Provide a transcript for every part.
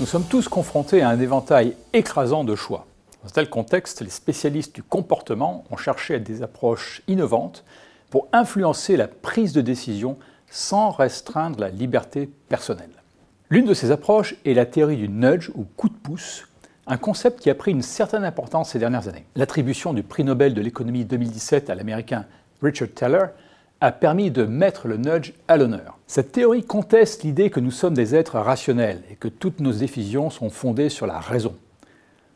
Nous sommes tous confrontés à un éventail écrasant de choix. Dans tel contexte, les spécialistes du comportement ont cherché des approches innovantes pour influencer la prise de décision sans restreindre la liberté personnelle. L'une de ces approches est la théorie du nudge ou coup de pouce, un concept qui a pris une certaine importance ces dernières années. L'attribution du prix Nobel de l'économie 2017 à l'américain Richard Teller a permis de mettre le nudge à l'honneur. Cette théorie conteste l'idée que nous sommes des êtres rationnels et que toutes nos décisions sont fondées sur la raison.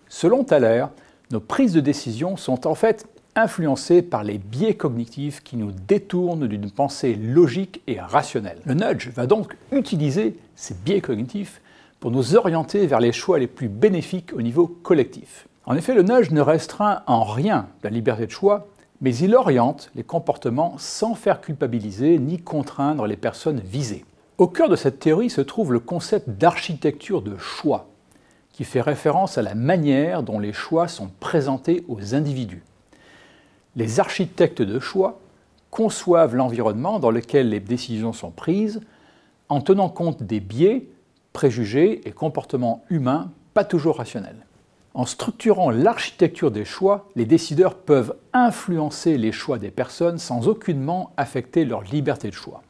Selon Thaler, nos prises de décision sont en fait influencées par les biais cognitifs qui nous détournent d'une pensée logique et rationnelle. Le nudge va donc utiliser ces biais cognitifs pour nous orienter vers les choix les plus bénéfiques au niveau collectif. En effet, le nudge ne restreint en rien la liberté de choix, mais il oriente les comportements sans faire culpabiliser ni contraindre les personnes visées. Au cœur de cette théorie se trouve le concept d'architecture de choix, qui fait référence à la manière dont les choix sont présentés aux individus. Les architectes de choix conçoivent l'environnement dans lequel les décisions sont prises en tenant compte des biais, préjugés et comportements humains pas toujours rationnels. En structurant l'architecture des choix, les décideurs peuvent influencer les choix des personnes sans aucunement affecter leur liberté de choix.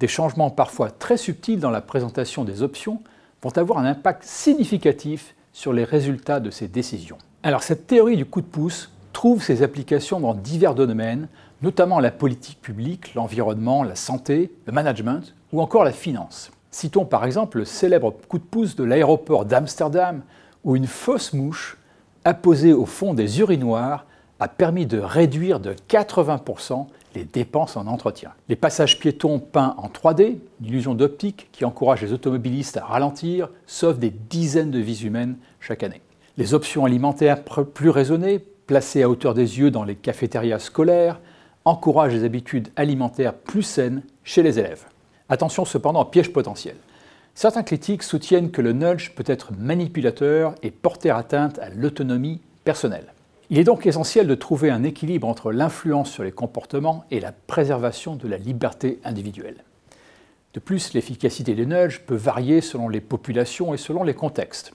Des changements parfois très subtils dans la présentation des options vont avoir un impact significatif sur les résultats de ces décisions. Alors cette théorie du coup de pouce trouve ses applications dans divers domaines, notamment la politique publique, l'environnement, la santé, le management ou encore la finance. Citons par exemple le célèbre coup de pouce de l'aéroport d'Amsterdam où une fausse mouche apposée au fond des urinoirs a permis de réduire de 80% les dépenses en entretien. Les passages piétons peints en 3D, une illusion d'optique qui encourage les automobilistes à ralentir, sauvent des dizaines de vies humaines chaque année. Les options alimentaires plus raisonnées, placées à hauteur des yeux dans les cafétérias scolaires, encouragent les habitudes alimentaires plus saines chez les élèves. Attention cependant au piège potentiel. Certains critiques soutiennent que le nudge peut être manipulateur et porter atteinte à l'autonomie personnelle. Il est donc essentiel de trouver un équilibre entre l'influence sur les comportements et la préservation de la liberté individuelle. De plus, l'efficacité des nudges peut varier selon les populations et selon les contextes.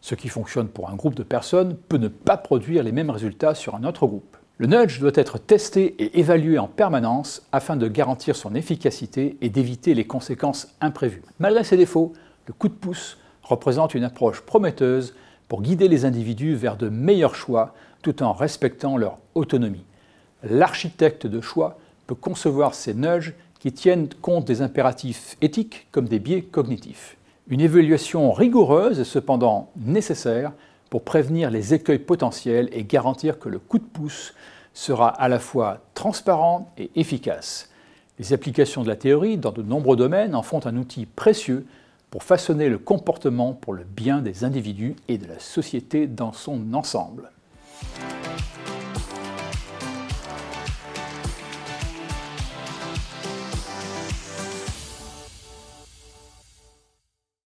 Ce qui fonctionne pour un groupe de personnes peut ne pas produire les mêmes résultats sur un autre groupe. Le nudge doit être testé et évalué en permanence afin de garantir son efficacité et d'éviter les conséquences imprévues. Malgré ses défauts, le coup de pouce représente une approche prometteuse pour guider les individus vers de meilleurs choix tout en respectant leur autonomie. L'architecte de choix peut concevoir ces nudges qui tiennent compte des impératifs éthiques comme des biais cognitifs. Une évaluation rigoureuse est cependant nécessaire pour prévenir les écueils potentiels et garantir que le coup de pouce sera à la fois transparent et efficace. Les applications de la théorie dans de nombreux domaines en font un outil précieux pour façonner le comportement pour le bien des individus et de la société dans son ensemble.